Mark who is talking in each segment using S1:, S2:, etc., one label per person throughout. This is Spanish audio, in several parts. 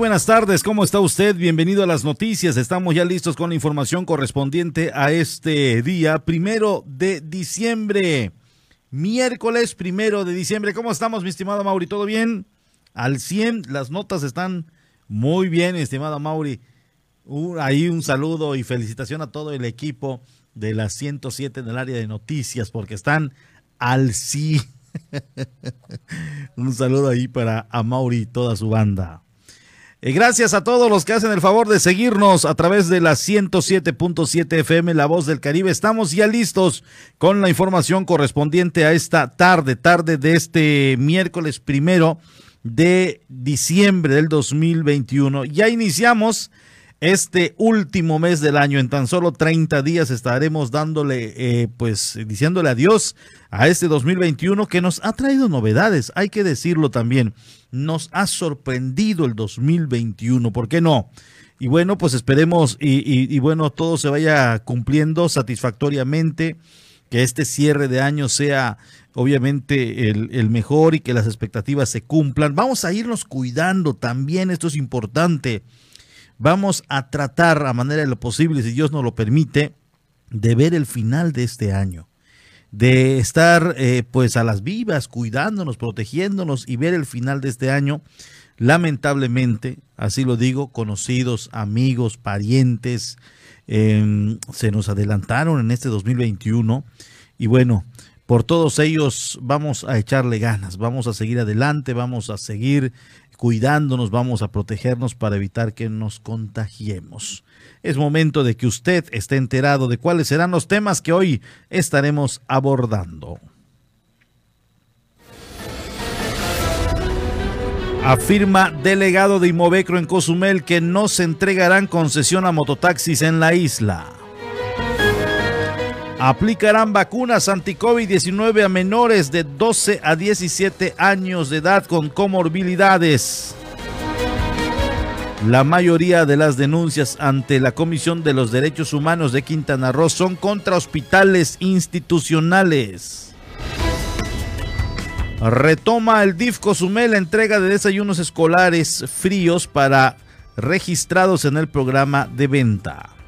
S1: Buenas tardes, ¿cómo está usted? Bienvenido a las noticias. Estamos ya listos con la información correspondiente a este día, primero de diciembre. Miércoles primero de diciembre. ¿Cómo estamos, mi estimado Mauri? ¿Todo bien? Al 100, las notas están muy bien, estimado Mauri. Uh, ahí un saludo y felicitación a todo el equipo de las 107 en el área de noticias, porque están al 100. un saludo ahí para a Mauri y toda su banda. Y gracias a todos los que hacen el favor de seguirnos a través de la 107.7 FM La Voz del Caribe. Estamos ya listos con la información correspondiente a esta tarde, tarde de este miércoles primero de diciembre del 2021. Ya iniciamos este último mes del año. En tan solo 30 días estaremos dándole, eh, pues, diciéndole adiós a este 2021 que nos ha traído novedades, hay que decirlo también nos ha sorprendido el 2021, ¿por qué no? Y bueno, pues esperemos y, y, y bueno, todo se vaya cumpliendo satisfactoriamente que este cierre de año sea obviamente el, el, mejor y que las expectativas se cumplan. Vamos a irnos cuidando también, esto es importante. Vamos a tratar a manera de lo posible, si Dios nos lo permite, de ver el final de este año, de estar eh, pues a las vivas, cuidándonos, protegiéndonos y ver el final de este año. Lamentablemente, así lo digo, conocidos, amigos, parientes, eh, se nos adelantaron en este 2021 y bueno, por todos ellos vamos a echarle ganas, vamos a seguir adelante, vamos a seguir cuidándonos, vamos a protegernos para evitar que nos contagiemos. Es momento de que usted esté enterado de cuáles serán los temas que hoy estaremos abordando. Afirma delegado de Imovecro en Cozumel que no se entregarán concesión a mototaxis en la isla. Aplicarán vacunas anti-COVID-19 a menores de 12 a 17 años de edad con comorbilidades. La mayoría de las denuncias ante la Comisión de los Derechos Humanos de Quintana Roo son contra hospitales institucionales. Retoma el DIF Cozumel la entrega de desayunos escolares fríos para registrados en el programa de venta.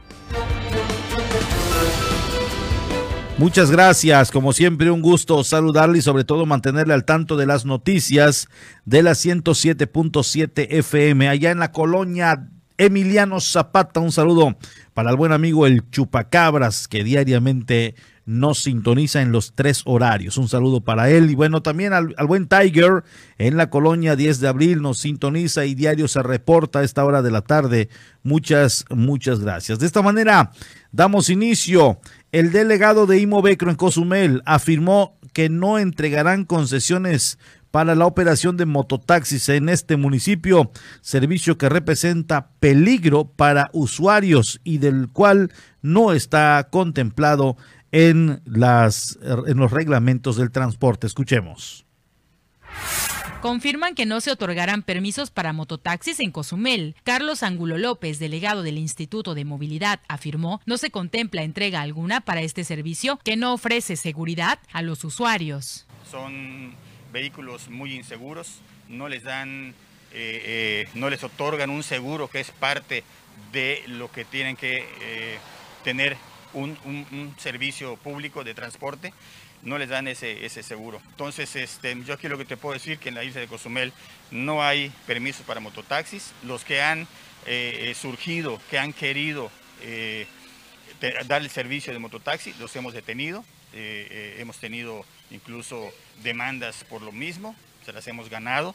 S1: Muchas gracias, como siempre un gusto saludarle y sobre todo mantenerle al tanto de las noticias de la 107.7 FM allá en la colonia Emiliano Zapata. Un saludo para el buen amigo el Chupacabras que diariamente nos sintoniza en los tres horarios. Un saludo para él y bueno, también al, buen Tiger en la colonia 10 de abril nos sintoniza y diario se reporta a esta hora de la tarde. Muchas, muchas gracias. De esta manera damos inicio el delegado de Imovecro en Cozumel afirmó que no entregarán concesiones para la operación de mototaxis en este municipio, servicio que representa peligro para usuarios y del cual no está contemplado en, las, en los reglamentos del transporte. Escuchemos
S2: confirman que no se otorgarán permisos para mototaxis en Cozumel. Carlos Angulo López, delegado del Instituto de Movilidad, afirmó no se contempla entrega alguna para este servicio que no ofrece seguridad a los usuarios.
S3: Son vehículos muy inseguros, no les dan, eh, eh, no les otorgan un seguro que es parte de lo que tienen que eh, tener un, servicio público de transporte no les dan ese, ese seguro. Entonces, este, yo aquí lo que te puedo decir que en la isla de Cozumel no hay permisos para mototaxis. Los que han eh, eh surgido, que han querido eh, dar el servicio de mototaxi, los hemos detenido. Hemos tenido incluso demandas por lo mismo, se las hemos ganado.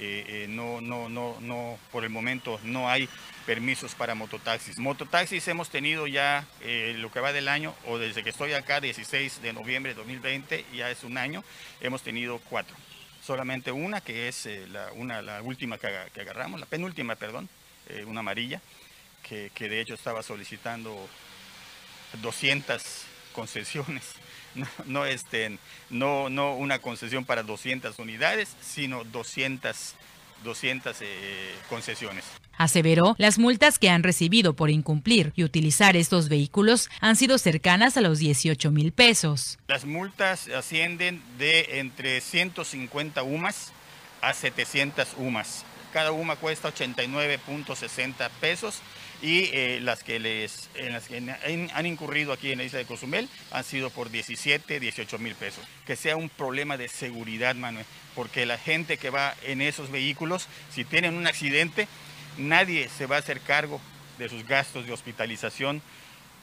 S3: Eh, no, no, no, no, por el momento no hay permisos para mototaxis. Mototaxis hemos tenido ya eh, lo que va del año, o desde que estoy acá, 16 de noviembre de 2020, ya es un año, hemos tenido cuatro. Solamente una, que es eh, la, una, la última que, que, agarramos, la penúltima, perdón, una amarilla, que, que de hecho estaba solicitando 200 concesiones no, no, este, no, no una concesión para 200 unidades, sino 200, 200 eh, concesiones.
S2: Aseveró, las multas que han recibido por incumplir y utilizar estos vehículos han sido cercanas a los 18 mil pesos.
S3: Las multas ascienden de entre 150 UMAS a 700 UMAS. Cada UMA cuesta 89.60 pesos y eh, las que les han, incurrido aquí en la isla de Cozumel han sido por 17, 18 mil pesos. Que sea un problema de seguridad, Manuel, porque la gente que va en esos vehículos, si tienen un accidente, nadie se va a hacer cargo de sus gastos de hospitalización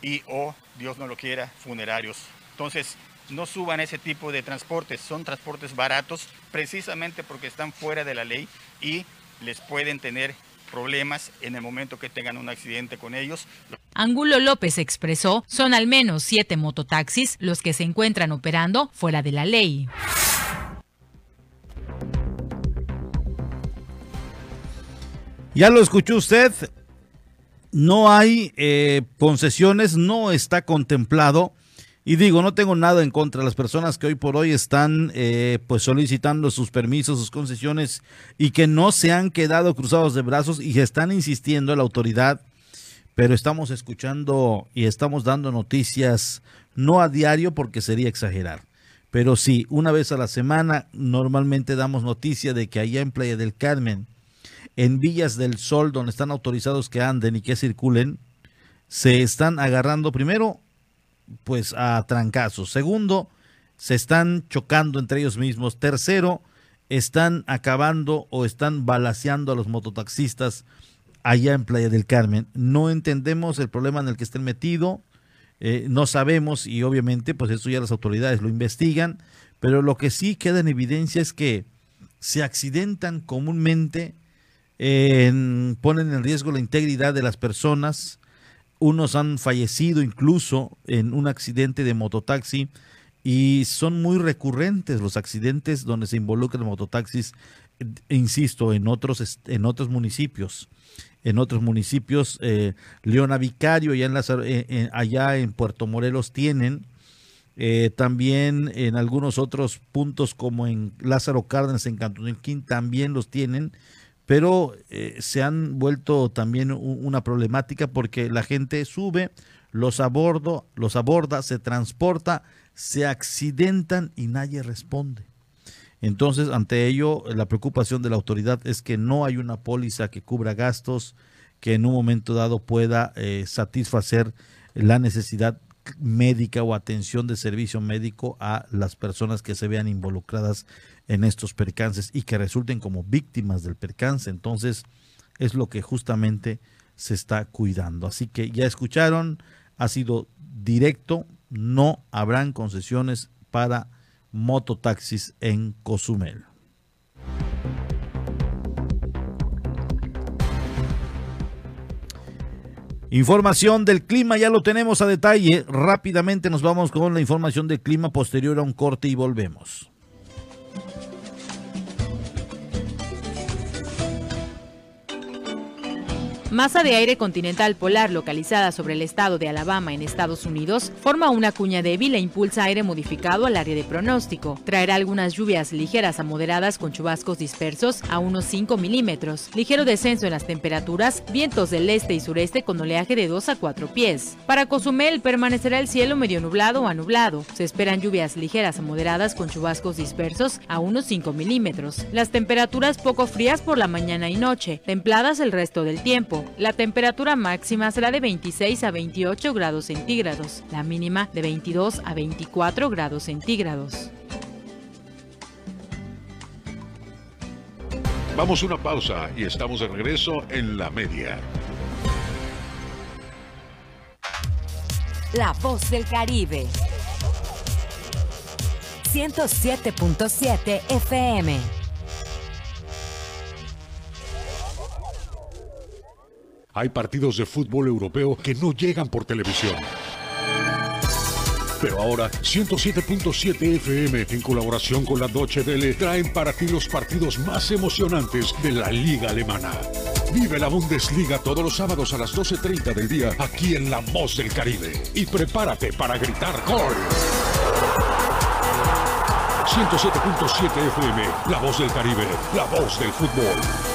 S3: y o, Dios no lo quiera, funerarios. Entonces, no suban ese tipo de transportes, son transportes baratos precisamente porque están fuera de la ley y les pueden tener problemas en el momento que tengan un accidente con ellos.
S2: Angulo López expresó, son al menos siete mototaxis los que se encuentran operando fuera de la ley.
S1: Ya lo escuchó usted, no hay eh, concesiones, no está contemplado y digo, no tengo nada en contra de las personas que hoy por hoy están eh, pues solicitando sus permisos, sus concesiones y que no se han quedado cruzados de brazos y están insistiendo a la autoridad pero estamos escuchando y estamos dando noticias no a diario porque sería exagerar. Pero sí, una vez a la semana normalmente damos noticia de que allá en Playa del Carmen, en Villas del Sol, donde están autorizados que anden y que circulen, se están agarrando primero pues a trancazos. Segundo, se están chocando entre ellos mismos. Tercero, están acabando o están balaseando a los mototaxistas allá en Playa del Carmen. No entendemos el problema en el que estén metidos, eh, no sabemos y obviamente pues eso ya las autoridades lo investigan, pero lo que sí queda en evidencia es que se accidentan comúnmente, ponen en riesgo la integridad de las personas, unos han fallecido incluso en un accidente de mototaxi y son muy recurrentes los accidentes donde se involucran mototaxis, insisto, en otros, en otros municipios. En otros municipios, eh, Leona Vicario, allá en, eh, allá en Puerto Morelos tienen, eh, también en algunos otros puntos como en Lázaro Cárdenas, en Cantonilquín, también los tienen pero eh, se han vuelto también una problemática porque la gente sube, los abordo, los aborda, se transporta, se accidentan y nadie responde. Entonces, ante ello, la preocupación de la autoridad es que no hay una póliza que cubra gastos que en un momento dado pueda eh, satisfacer la necesidad médica o atención de servicio médico a las personas que se vean involucradas en estos percances y que resulten como víctimas del percance. Entonces es lo que justamente se está cuidando. Así que ya escucharon, ha sido directo, no habrán concesiones para mototaxis en Cozumel. Información del clima, ya lo tenemos a detalle. Rápidamente nos vamos con la información del clima posterior a un corte y volvemos.
S2: Masa de aire continental polar localizada sobre el estado de Alabama en Estados Unidos forma una cuña débil e impulsa aire modificado al área de pronóstico. Traerá algunas lluvias ligeras a moderadas con chubascos dispersos a unos 5 milímetros. Ligero descenso en las temperaturas, vientos del este y sureste con oleaje de 2 a 4 pies. Para Cozumel permanecerá el cielo medio nublado o anublado. Se esperan lluvias ligeras a moderadas con chubascos dispersos a unos 5 milímetros. Las temperaturas poco frías por la mañana y noche, templadas el resto del tiempo. La temperatura máxima será de 26 a 28 grados centígrados, la mínima de 22 a 24 grados centígrados.
S4: Vamos a una pausa y estamos de regreso en la media.
S5: La voz del Caribe. 107.7 FM.
S4: Hay partidos de fútbol europeo que no llegan por televisión. Pero ahora 107.7 FM en colaboración con la Deutsche Welle traen para ti los partidos más emocionantes de la liga alemana. Vive la Bundesliga todos los sábados a las 12.30 del día aquí en La Voz del Caribe. Y prepárate para gritar gol. 107.7 FM, La Voz del Caribe, la voz del fútbol.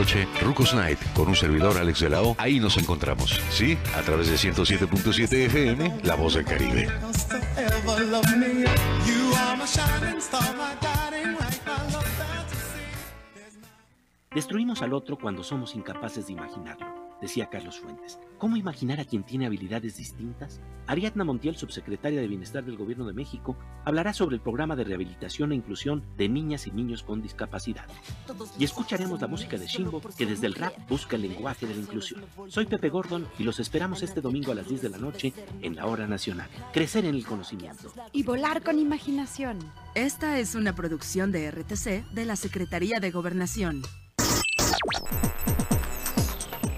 S4: Rucos Night, con un servidor Alex de la O. Ahí nos encontramos, ¿sí? A través de 107.7 FM, La Voz del Caribe.
S6: Destruimos al otro cuando somos incapaces de imaginarlo decía Carlos Fuentes. ¿Cómo imaginar a quien tiene habilidades distintas? Ariadna Montiel, subsecretaria de Bienestar del Gobierno de México, hablará sobre el programa de rehabilitación e inclusión de niñas y niños con discapacidad. Y escucharemos la música de Shimbo, que desde el rap busca el lenguaje de la inclusión. Soy Pepe Gordon y los esperamos este domingo a las 10 de la noche en la Hora Nacional. Crecer en el conocimiento.
S7: Y volar con imaginación.
S8: Esta es una producción de RTC de la Secretaría de Gobernación.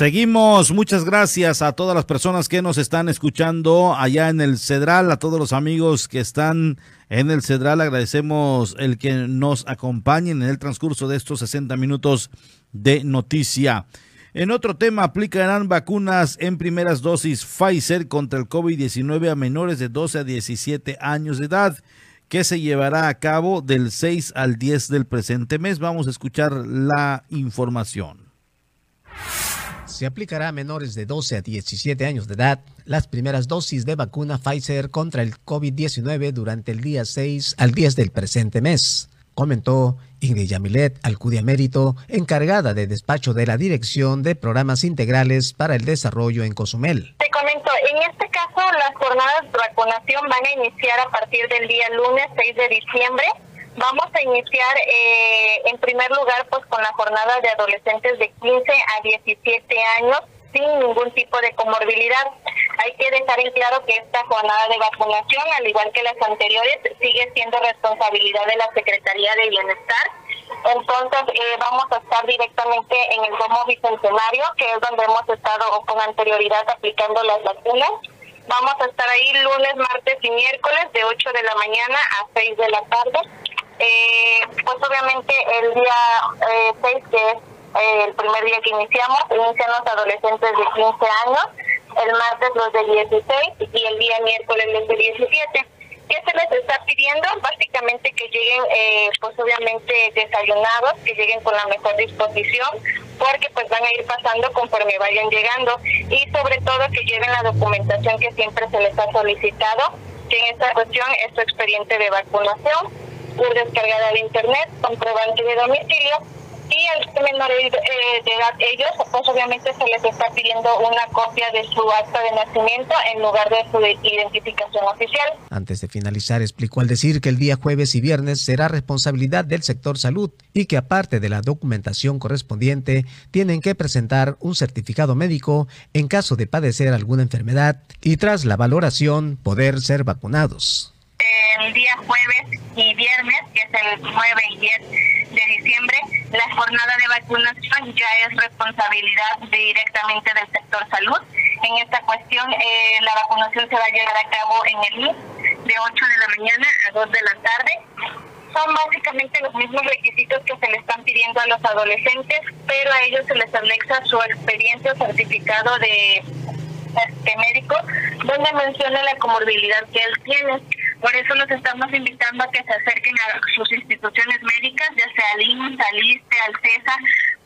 S1: Seguimos, muchas gracias a todas las personas que nos están escuchando allá en el Cedral, a todos los amigos que están en el Cedral, agradecemos el que nos acompañen en el transcurso de estos 60 minutos de noticia. En otro tema, aplicarán vacunas en primeras dosis Pfizer contra el COVID-19 a menores de 12 a 17 años de edad, que se llevará a cabo del 6 al 10 del presente mes. Vamos a escuchar la información
S9: se aplicará a menores de 12 a 17 años de edad las primeras dosis de vacuna Pfizer contra el COVID-19 durante el día 6 al 10 del presente mes, comentó Ingrid Yamilet Alcudia Mérito, encargada de despacho de la Dirección de Programas Integrales para el Desarrollo en Cozumel.
S10: Te comento, en este caso las jornadas de vacunación van a iniciar a partir del día lunes 6 de diciembre Vamos a iniciar eh, en primer lugar pues con la jornada de adolescentes de 15 a 17 años sin ningún tipo de comorbilidad. Hay que dejar en claro que esta jornada de vacunación, al igual que las anteriores, sigue siendo responsabilidad de la Secretaría de Bienestar. Entonces eh, vamos a estar directamente en el Domo Bicentenario, que es donde hemos estado con anterioridad aplicando las vacunas. Vamos a estar ahí lunes, martes y miércoles de 8 de la mañana a 6 de la tarde eh, pues obviamente el día 6, eh, que es eh, el primer día que iniciamos, inician los adolescentes de 15 años, el martes los de 16 y el día miércoles los de 17. ¿Qué se les está pidiendo? Básicamente que lleguen, eh, pues obviamente desayunados, que lleguen con la mejor disposición, porque pues van a ir pasando conforme vayan llegando y sobre todo que lleven la documentación que siempre se les ha solicitado, que en esta cuestión es su expediente de vacunación, descargada de internet, comprobante de domicilio y al menor eh, de edad ellos, pues obviamente se les está pidiendo una copia de su acta de nacimiento en lugar de su identificación oficial.
S9: Antes de finalizar, explicó al decir que el día jueves y viernes será responsabilidad del sector salud y que aparte de la documentación correspondiente, tienen que presentar un certificado médico en caso de padecer alguna enfermedad y tras la valoración poder ser vacunados
S10: el 9 y 10 de diciembre, la jornada de vacunación ya es responsabilidad directamente del sector salud. En esta cuestión, eh, la vacunación se va a llevar a cabo en el IMSS de 8 de la mañana a 2 de la tarde. Son básicamente los mismos requisitos que se le están pidiendo a los adolescentes, pero a ellos se les anexa su expediente o certificado de este médico, donde menciona la comorbilidad que él tiene. Por eso los estamos invitando a que se acerquen a sus instituciones médicas, ya sea al IMSS, al ISTE, al CESA,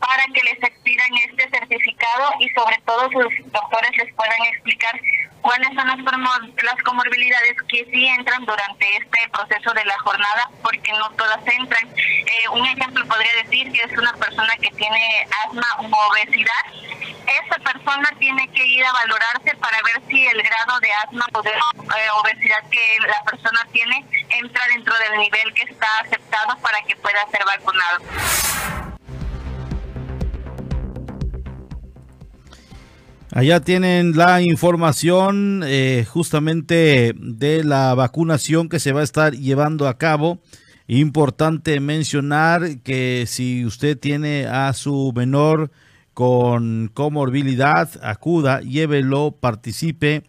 S10: para que les expidan este certificado y sobre todo sus doctores les puedan explicar cuáles son las, las comorbilidades que sí entran durante este proceso de la jornada, porque no todas entran. Eh, un ejemplo podría decir que es una persona que tiene asma u obesidad. Esa persona tiene que ir a valorarse para ver si el grado de asma o de eh, obesidad que la persona tiene entra dentro del nivel que está aceptado para que pueda ser vacunado.
S1: Allá tienen la información eh, justamente de la vacunación que se va a estar llevando a cabo. Importante mencionar que si usted tiene a su menor con comorbilidad, acuda, llévelo, participe.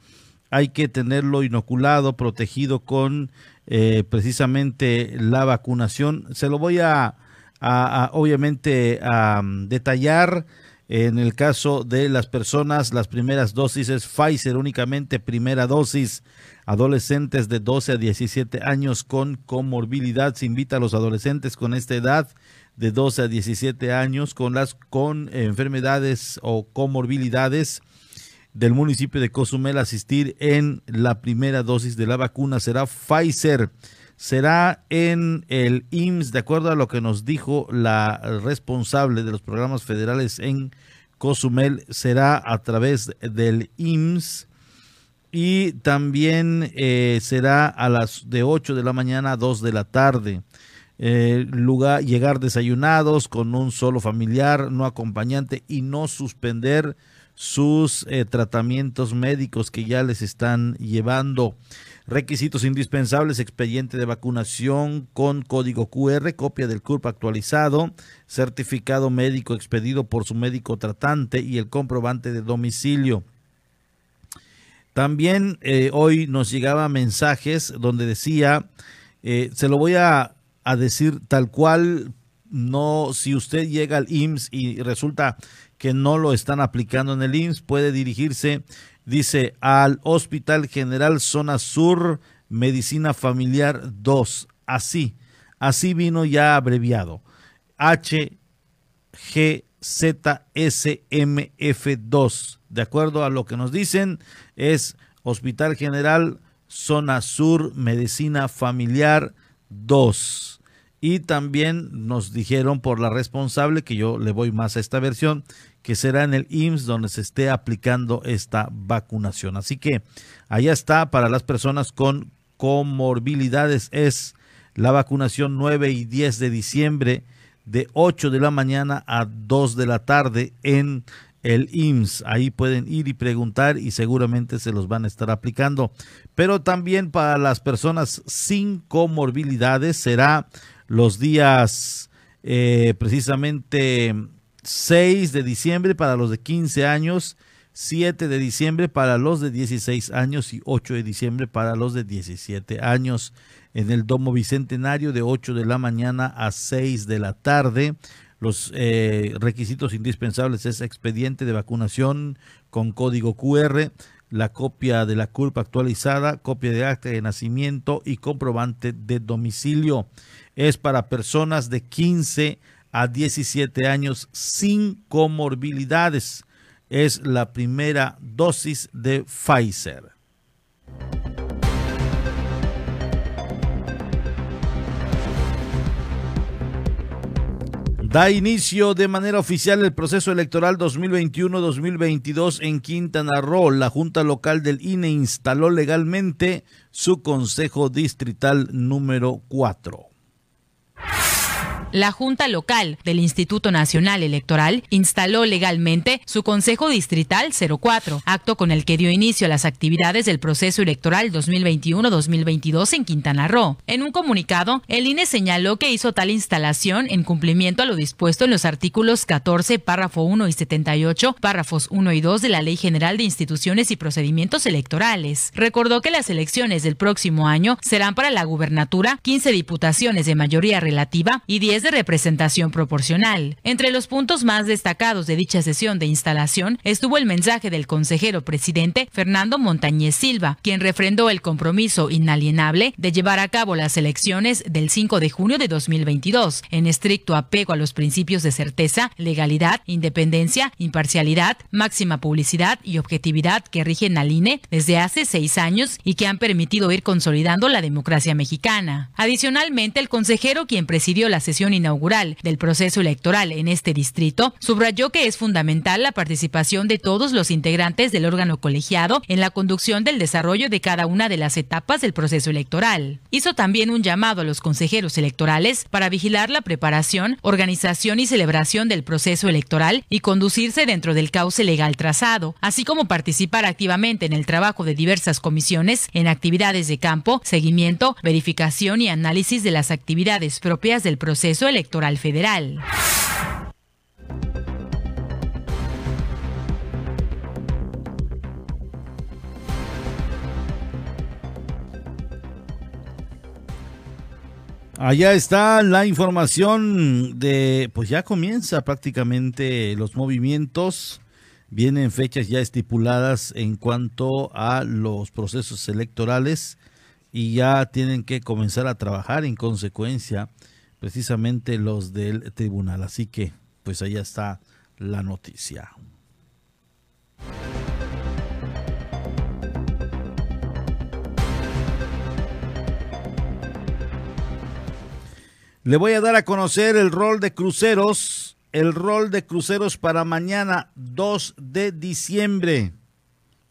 S1: Hay que tenerlo inoculado, protegido con eh, precisamente la vacunación. Se lo voy a a, obviamente a detallar en el caso de las personas, las primeras dosis es Pfizer únicamente, primera dosis, adolescentes de 12 a 17 años con comorbilidad. Se invita a los adolescentes con esta edad de 12 a 17 años con las con enfermedades o comorbilidades del municipio de Cozumel asistir en la primera dosis de la vacuna será Pfizer. Será en el IMSS, de acuerdo a lo que nos dijo la responsable de los programas federales en Cozumel, será a través del IMSS y también eh, será a las de 8 de la mañana a 2 de la tarde. Eh, lugar, llegar desayunados con un solo familiar, no acompañante y no suspender sus eh, tratamientos médicos que ya les están llevando. Requisitos indispensables, expediente de vacunación con código QR, copia del CURP actualizado, certificado médico expedido por su médico tratante y el comprobante de domicilio. También eh, hoy nos llegaba mensajes donde decía, eh, se lo voy a, a decir tal cual, no, si usted llega al IMSS y resulta que no lo están aplicando en el IMSS, puede dirigirse, dice, al Hospital General Zona Sur, Medicina Familiar 2. Así, así vino ya abreviado. HGZSMF2. De acuerdo a lo que nos dicen, es Hospital General Zona Sur, Medicina Familiar 2 y también nos dijeron por la responsable, que yo le voy más a esta versión, que será en el IMSS donde se esté aplicando esta vacunación. Así que allá está para las personas con comorbilidades es la vacunación 9 y 10 de diciembre de 8 de la mañana a 2 de la tarde en el IMSS. Ahí pueden ir y preguntar y seguramente se los van a estar aplicando. Pero también para las personas sin comorbilidades será los días eh, precisamente 6 de diciembre para los de 15 años, 7 de diciembre para los de 16 años y 8 de diciembre para los de 17 años en el Domo Bicentenario de 8 de la mañana a 6 de la tarde. Los eh, requisitos indispensables es expediente de vacunación con código QR, la copia de la culpa actualizada, copia de acta de nacimiento y comprobante de domicilio es para personas de 15 a 17 años sin comorbilidades. Es la primera dosis de Pfizer. Da inicio de manera oficial el proceso electoral 2021-2022 en Quintana Roo. La Junta Local del INE instaló legalmente su Consejo Distrital número 4.
S2: La Junta Local del Instituto Nacional Electoral instaló legalmente su Consejo Distrital 04, acto con el que dio inicio a las actividades del proceso electoral 2021-2022 en Quintana Roo. En un comunicado, el INE señaló que hizo tal instalación en cumplimiento a lo dispuesto en los artículos 14, párrafo 1 y 78, párrafos 1 y 2 de la Ley General de Instituciones y Procedimientos Electorales. Recordó que las elecciones del próximo año serán para la gubernatura 15 diputaciones de mayoría relativa y 10 de representación proporcional. Entre los puntos más destacados de dicha sesión de instalación estuvo el mensaje del consejero presidente Fernando Montañez Silva, quien refrendó el compromiso inalienable de llevar a cabo las elecciones del 5 de junio de 2022, en estricto apego a los principios de certeza, legalidad, independencia, imparcialidad, máxima publicidad y objetividad que rigen al INE desde hace seis años y que han permitido ir consolidando la democracia mexicana. Adicionalmente, el consejero quien presidió la sesión inaugural del proceso electoral en este distrito, subrayó que es fundamental la participación de todos los integrantes del órgano colegiado en la conducción del desarrollo de cada una de las etapas del proceso electoral. Hizo también un llamado a los consejeros electorales para vigilar la preparación, organización y celebración del proceso electoral y conducirse dentro del cauce legal trazado, así como participar activamente en el trabajo de diversas comisiones en actividades de campo, seguimiento, verificación y análisis de las actividades propias del proceso electoral federal.
S1: Allá está la información de, pues ya comienza prácticamente los movimientos, vienen fechas ya estipuladas en cuanto a los procesos electorales y ya tienen que comenzar a trabajar en consecuencia precisamente los del tribunal. Así que, pues allá está la noticia. Le voy a dar a conocer el rol de cruceros, el rol de cruceros para mañana 2 de diciembre.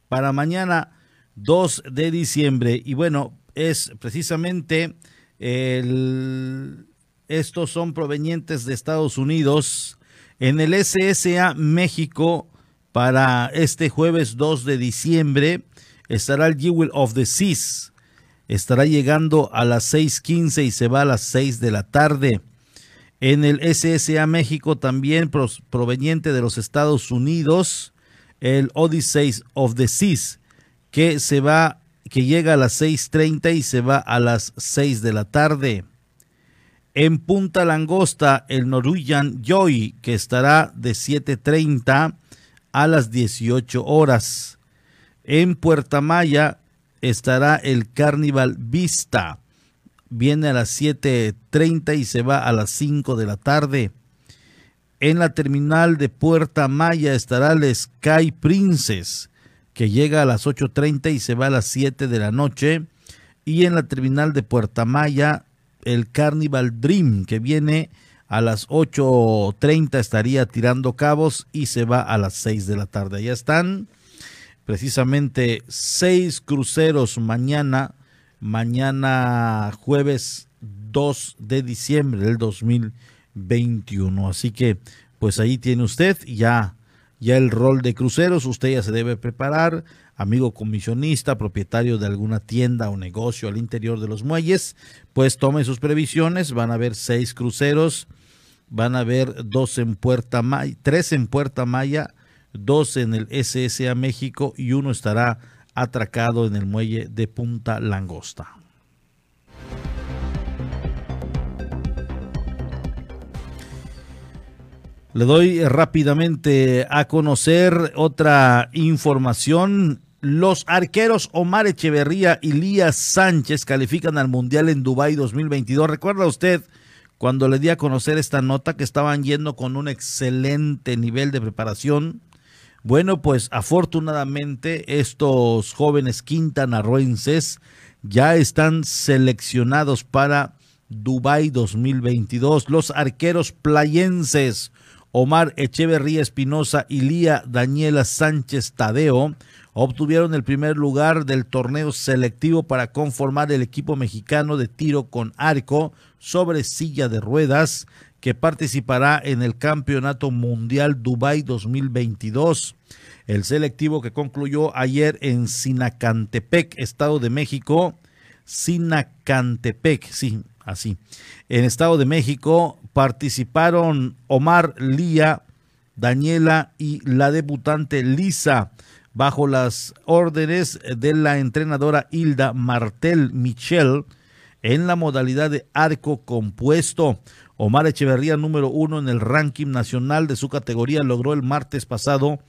S1: Para mañana 2 de diciembre. Y bueno, es precisamente el, estos son provenientes de Estados Unidos. En el SSA México, para este jueves 2 de diciembre, estará el Jewel of the Seas estará llegando a las 6.15 y se va a las 6 de la tarde. En el SSA México también proveniente de los Estados Unidos, el Odyssey of the Seas, que se va, que llega a las 6.30 y se va a las 6 de la tarde. En Punta Langosta, el Norwegian Joy, que estará de 7.30 a las 18 horas. En Puerta Maya, estará el Carnival Vista. Viene a las 7.30 y se va a las 5 de la tarde. En la terminal de Puerta Maya estará el Sky Princess, que llega a las 8.30 y se va a las 7 de la noche. Y en la terminal de Puerta Maya, el Carnival Dream, que viene a las 8.30 estaría tirando cabos y se va a las 6 de la tarde. Ya están precisamente seis cruceros mañana, mañana jueves 2 de diciembre del 2021. Así que, pues ahí tiene usted ya, ya el rol de cruceros. Usted ya se debe preparar, amigo comisionista, propietario de alguna tienda o negocio al interior de los muelles, pues tome sus previsiones. Van a haber seis cruceros, van a haber dos en Puerta Maya, tres en Puerta Maya dos en el SSA México y uno estará atracado en el muelle de Punta Langosta. Le doy rápidamente a conocer otra información. Los arqueros Omar Echeverría y Lías Sánchez califican al Mundial en Dubái 2022. ¿Recuerda usted cuando le di a conocer esta nota que estaban yendo con un excelente nivel de preparación? Bueno, pues afortunadamente estos jóvenes quintanarroenses ya están seleccionados para Dubai 2022. Los arqueros playenses Omar Echeverría Espinosa y Lía Daniela Sánchez Tadeo obtuvieron el primer lugar del torneo selectivo para conformar el equipo mexicano de tiro con arco sobre silla de ruedas que participará en el Campeonato Mundial Dubai 2022. El selectivo que concluyó ayer en Sinacantepec, Estado de México, Sinacantepec, sí, así. En Estado de México participaron Omar Lía, Daniela y la debutante Lisa, bajo las órdenes de la entrenadora Hilda Martel Michel en la modalidad de arco compuesto. Omar Echeverría, número uno en el ranking nacional de su categoría, logró el martes pasado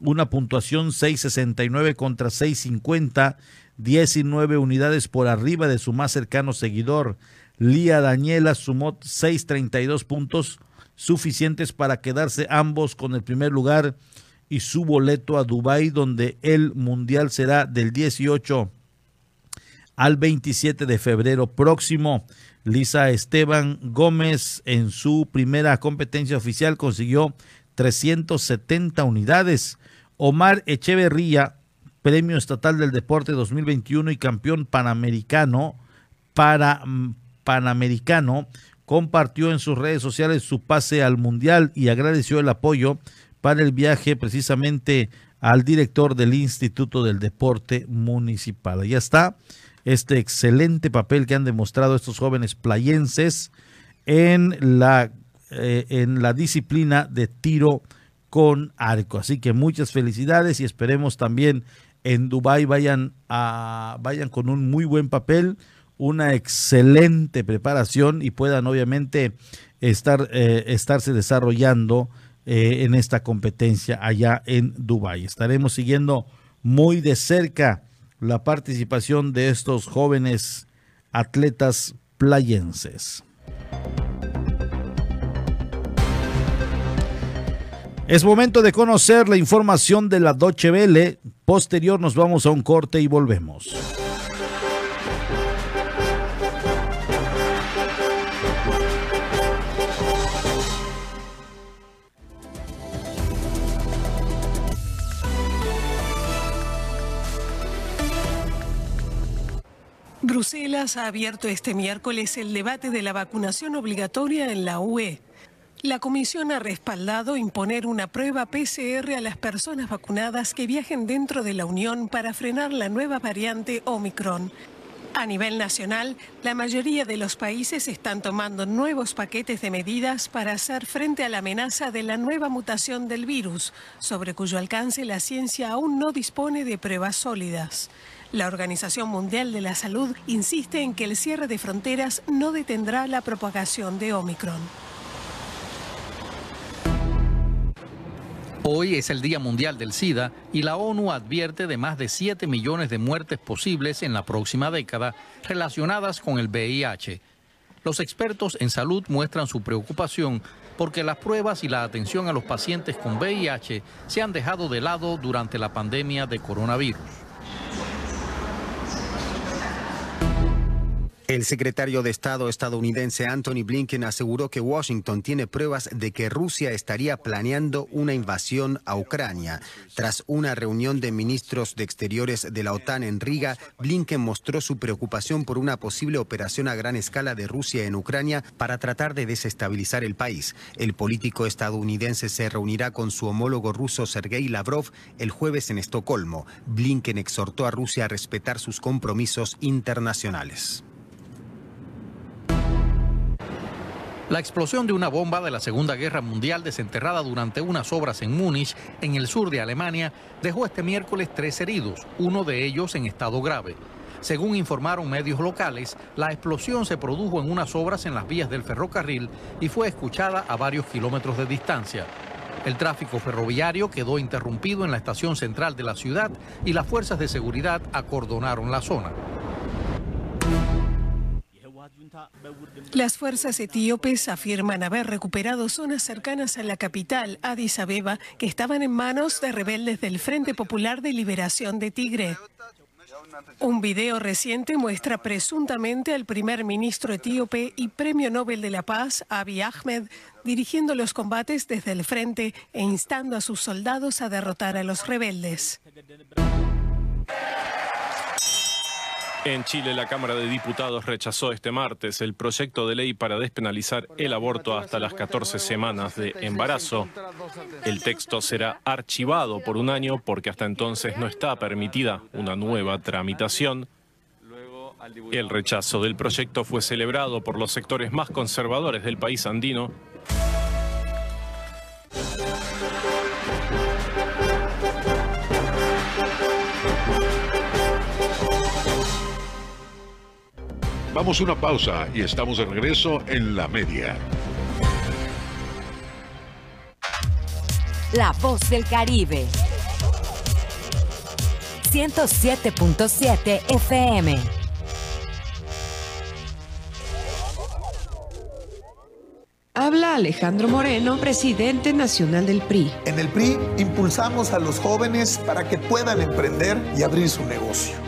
S1: una puntuación 669 contra 650, 19 unidades por arriba de su más cercano seguidor. Lía Daniela sumó 632 puntos suficientes para quedarse ambos con el primer lugar y su boleto a Dubái, donde el mundial será del 18 al 27 de febrero próximo. Lisa Esteban Gómez en su primera competencia oficial consiguió 370 unidades. Omar Echeverría, Premio Estatal del Deporte 2021 y campeón panamericano para panamericano, compartió en sus redes sociales su pase al Mundial y agradeció el apoyo para el viaje precisamente al director del Instituto del Deporte Municipal. Ya está este excelente papel que han demostrado estos jóvenes playenses en la, eh, en la disciplina de tiro con arco. Así que muchas felicidades y esperemos también en Dubai vayan vayan con un muy buen papel, una excelente preparación y puedan obviamente estar, eh, estarse desarrollando eh, en esta competencia allá en Dubái. Estaremos siguiendo muy de cerca la participación de estos jóvenes atletas playenses. Es momento de conocer la información de la Doche Vele. Posterior nos vamos a un corte y volvemos.
S11: Bruselas ha abierto este miércoles el debate de la vacunación obligatoria en la UE. La Comisión ha respaldado imponer una prueba PCR a las personas vacunadas que viajen dentro de la Unión para frenar la nueva variante Omicron. A nivel nacional, la mayoría de los países están tomando nuevos paquetes de medidas para hacer frente a la amenaza de la nueva mutación del virus, sobre cuyo alcance la ciencia aún no dispone de pruebas sólidas. La Organización Mundial de la Salud insiste en que el cierre de fronteras no detendrá la propagación de Omicron.
S12: Hoy es el Día Mundial del SIDA y la ONU advierte de más de 7 millones de muertes posibles en la próxima década relacionadas con el VIH. Los expertos en salud muestran su preocupación porque las pruebas y la atención a los pacientes con VIH se han dejado de lado durante la pandemia de coronavirus.
S13: El secretario de Estado estadounidense Anthony Blinken aseguró que Washington tiene pruebas de que Rusia estaría planeando una invasión a Ucrania. Tras una reunión de ministros de Exteriores de la OTAN en Riga, Blinken mostró su preocupación por una posible operación a gran escala de Rusia en Ucrania para tratar de desestabilizar el país. El político estadounidense se reunirá con su homólogo ruso Sergei Lavrov el jueves en Estocolmo. Blinken exhortó a Rusia a respetar sus compromisos internacionales.
S12: La explosión de una bomba de la Segunda Guerra Mundial desenterrada durante unas obras en Múnich, en el sur de Alemania, dejó este miércoles tres heridos, uno de ellos en estado grave. Según informaron medios locales, la explosión se produjo en unas obras en las vías del ferrocarril y fue escuchada a varios kilómetros de distancia. El tráfico ferroviario quedó interrumpido en la estación central de la ciudad y las fuerzas de seguridad acordonaron la zona.
S11: Las fuerzas etíopes afirman haber recuperado zonas cercanas a la capital, Addis Abeba, que estaban en manos de rebeldes del Frente Popular de Liberación de Tigre. Un video reciente muestra presuntamente al primer ministro etíope y premio Nobel de la Paz, Abiy Ahmed, dirigiendo los combates desde el frente e instando a sus soldados a derrotar a los rebeldes.
S14: En Chile, la Cámara de Diputados rechazó este martes el proyecto de ley para despenalizar el aborto hasta las 14 semanas de embarazo. El texto será archivado por un año porque hasta entonces no está permitida una nueva tramitación. El rechazo del proyecto fue celebrado por los sectores más conservadores del país andino
S4: Vamos a una pausa y estamos de regreso en la media.
S5: La voz del Caribe. 107.7 FM.
S15: Habla Alejandro Moreno, presidente nacional del PRI.
S16: En el PRI impulsamos a los jóvenes para que puedan emprender y abrir su negocio.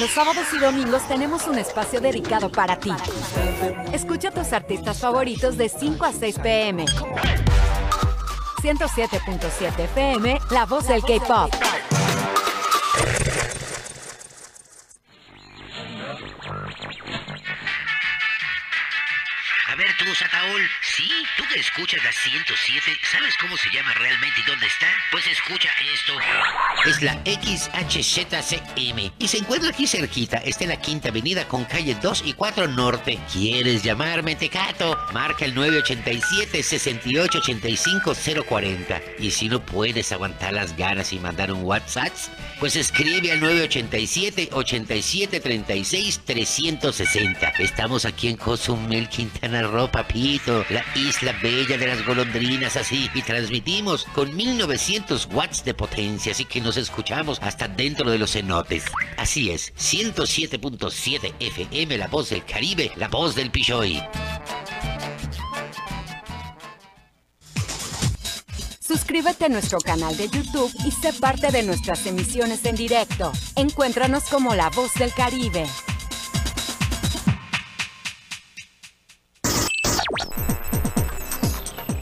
S5: Los sábados y domingos tenemos un espacio dedicado para ti. Escucha a tus artistas favoritos de 5 a 6 pm. 107.7 FM, la voz del K-Pop.
S17: A ver tú, Ataol. Sí, tú que escuchas la 107, ¿sabes cómo se llama realmente y dónde está? Pues escucha esto. Es la XHZCM y se encuentra aquí cerquita. Está en la Quinta Avenida con calle 2 y 4 Norte. ¿Quieres llamarme, Tecato? Marca el 987-6885-040. Y si no puedes aguantar las ganas y mandar un WhatsApp, pues escribe al 987-8736-360. Estamos aquí en Cozumel, Quintana Roo, papito. Isla bella de las golondrinas, así. Y transmitimos con 1900 watts de potencia, así que nos escuchamos hasta dentro de los cenotes. Así es, 107.7 FM, la voz del Caribe, la voz del Pichoy.
S5: Suscríbete a nuestro canal de YouTube y sé parte de nuestras emisiones en directo. Encuéntranos como La Voz del Caribe.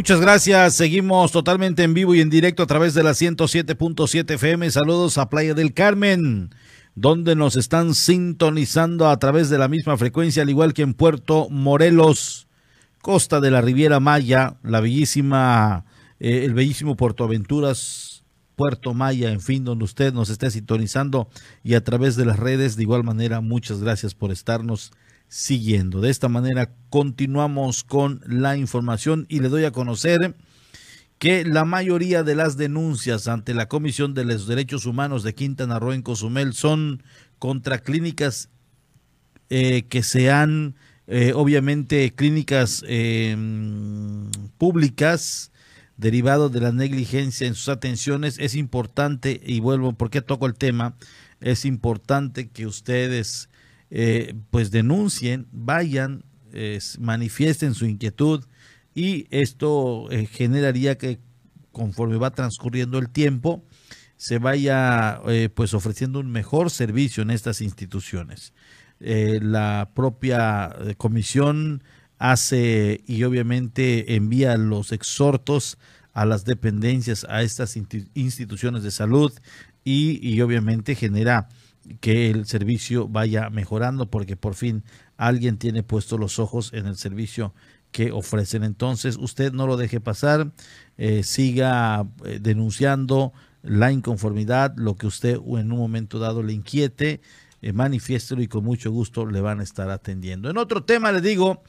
S1: Muchas gracias. Seguimos totalmente en vivo y en directo a través de la 107.7 FM. Saludos a Playa del Carmen, donde nos están sintonizando a través de la misma frecuencia, al igual que en Puerto Morelos, costa de la Riviera Maya, la bellísima, eh, el bellísimo Puerto Aventuras, Puerto Maya, en fin, donde usted nos esté sintonizando y a través de las redes. De igual manera, muchas gracias por estarnos siguiendo. De esta manera continuamos con la información y le doy a conocer que la mayoría de las denuncias ante la Comisión de los Derechos Humanos de Quintana Roo en Cozumel son contra clínicas eh, que sean eh, obviamente clínicas eh, públicas derivado de la negligencia en sus atenciones. Es importante, y vuelvo, porque toco el tema? Es importante que ustedes eh, pues denuncien, vayan, manifiesten su inquietud y esto eh, generaría que conforme va transcurriendo el tiempo se vaya eh, pues ofreciendo un mejor servicio en estas instituciones. la propia comisión hace y obviamente envía los exhortos a las dependencias, a estas instituciones de salud y, y obviamente genera que el servicio vaya mejorando porque por fin alguien tiene puesto los ojos en el servicio que ofrecen. Entonces usted no lo deje pasar, eh, siga eh, denunciando la inconformidad, lo que usted en un momento dado le inquiete, eh, manifiéstelo y con mucho gusto le van a estar atendiendo. En otro tema le digo,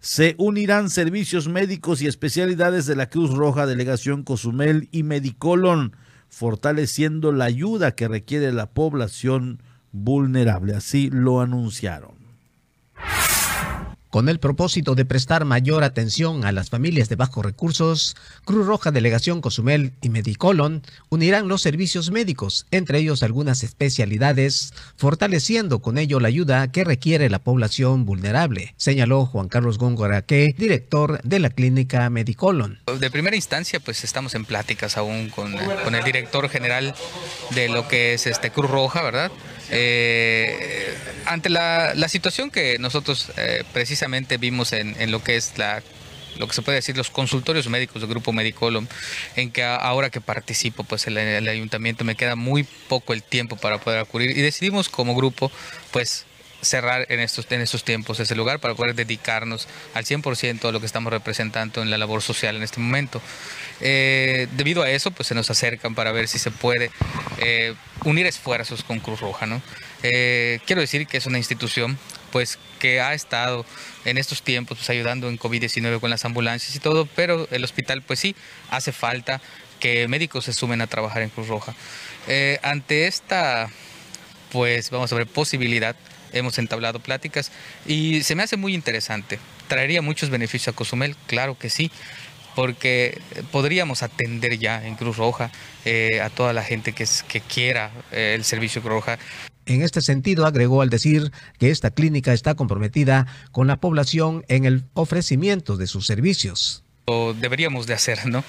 S1: se unirán servicios médicos y especialidades de la Cruz Roja, Delegación Cozumel y Medicolon fortaleciendo la ayuda que requiere la población vulnerable. Así lo anunciaron.
S9: Con el propósito de prestar mayor atención a las familias de bajos recursos, Cruz Roja Delegación Cozumel y Medicolon unirán los servicios médicos, entre ellos algunas especialidades, fortaleciendo con ello la ayuda que requiere la población vulnerable, señaló Juan Carlos Góngora, director de la clínica Medicolon.
S18: De primera instancia, pues estamos en pláticas aún con, con el director general de lo que es este Cruz Roja, ¿verdad? Eh, ante la, situación que nosotros eh, precisamente vimos en, lo que es la lo que se puede decir los consultorios médicos del grupo Medicolum, en que ahora que participo pues el, el ayuntamiento me queda muy poco el tiempo para poder acudir y decidimos como grupo pues cerrar en estos, en estos tiempos ese lugar para poder dedicarnos al 100% a lo que estamos representando en la labor social en este momento. Eh, debido a eso, pues se nos acercan para ver si se puede eh, unir esfuerzos con Cruz Roja. ¿no? Eh, quiero decir que es una institución pues que ha estado en estos tiempos pues, ayudando en COVID-19 con las ambulancias y todo, pero el hospital pues sí hace falta que médicos se sumen a trabajar en Cruz Roja. ante esta pues vamos a ver posibilidad hemos entablado pláticas y se me hace muy interesante. ¿Traería muchos beneficios a Cozumel? Claro que sí, porque podríamos atender ya en Cruz Roja eh, a toda la gente que, que quiera eh, el servicio Cruz Roja.
S9: En este sentido, agregó al decir que esta clínica está comprometida con la población en el ofrecimiento de sus servicios.
S18: deberíamos de hacer, ¿no?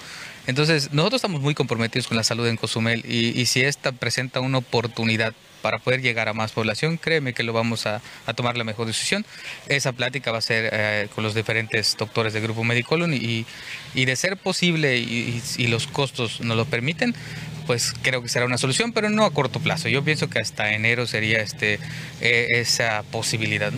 S18: Entonces, nosotros estamos muy comprometidos con la salud en Cozumel y, si esta presenta una oportunidad para poder llegar a más población, créeme que lo vamos a, tomar la mejor decisión. Esa plática va a ser eh, con los diferentes doctores del Grupo Medicolon y, y de ser posible y, y, los costos nos lo permiten, pues creo que será una solución, pero no a corto plazo. Yo pienso que hasta enero sería este, eh, esa posibilidad.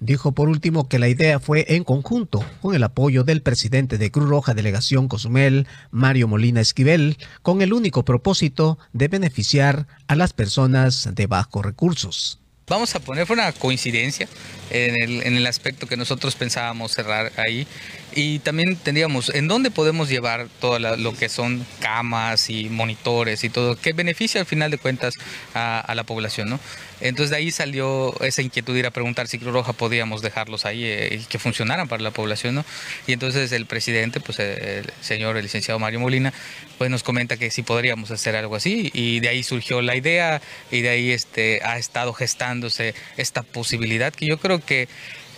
S9: Dijo por último que la idea fue en conjunto con el apoyo del presidente de Cruz Roja Delegación Cozumel, Mario Molina Esquivel, con el único propósito de beneficiar a las personas de bajos recursos.
S18: Vamos a poner, fue una coincidencia en el, en el aspecto que nosotros pensábamos cerrar ahí y también tendríamos en dónde podemos llevar todo lo que son camas y monitores y todo, que beneficia al final de cuentas a, a la población, ¿no? Entonces de ahí salió esa inquietud de ir a preguntar si Cruz Roja podíamos dejarlos ahí eh, y que funcionaran para la población, ¿no? Y entonces el presidente, pues el señor, el licenciado Mario Molina, pues nos comenta que sí podríamos hacer algo así y de ahí surgió la idea y de ahí este, ha estado gestándose esta posibilidad que yo creo que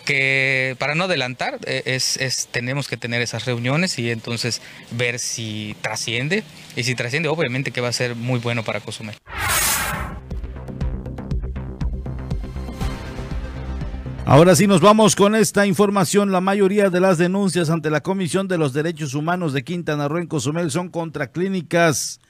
S18: que para no adelantar eh, es, tenemos que tener esas reuniones y entonces ver si trasciende y si trasciende obviamente que va a ser muy bueno para Cozumel.
S1: Ahora sí nos vamos con esta información. La mayoría de las denuncias ante la Comisión de los Derechos Humanos de Quintana Roo en Cozumel son contra clínicas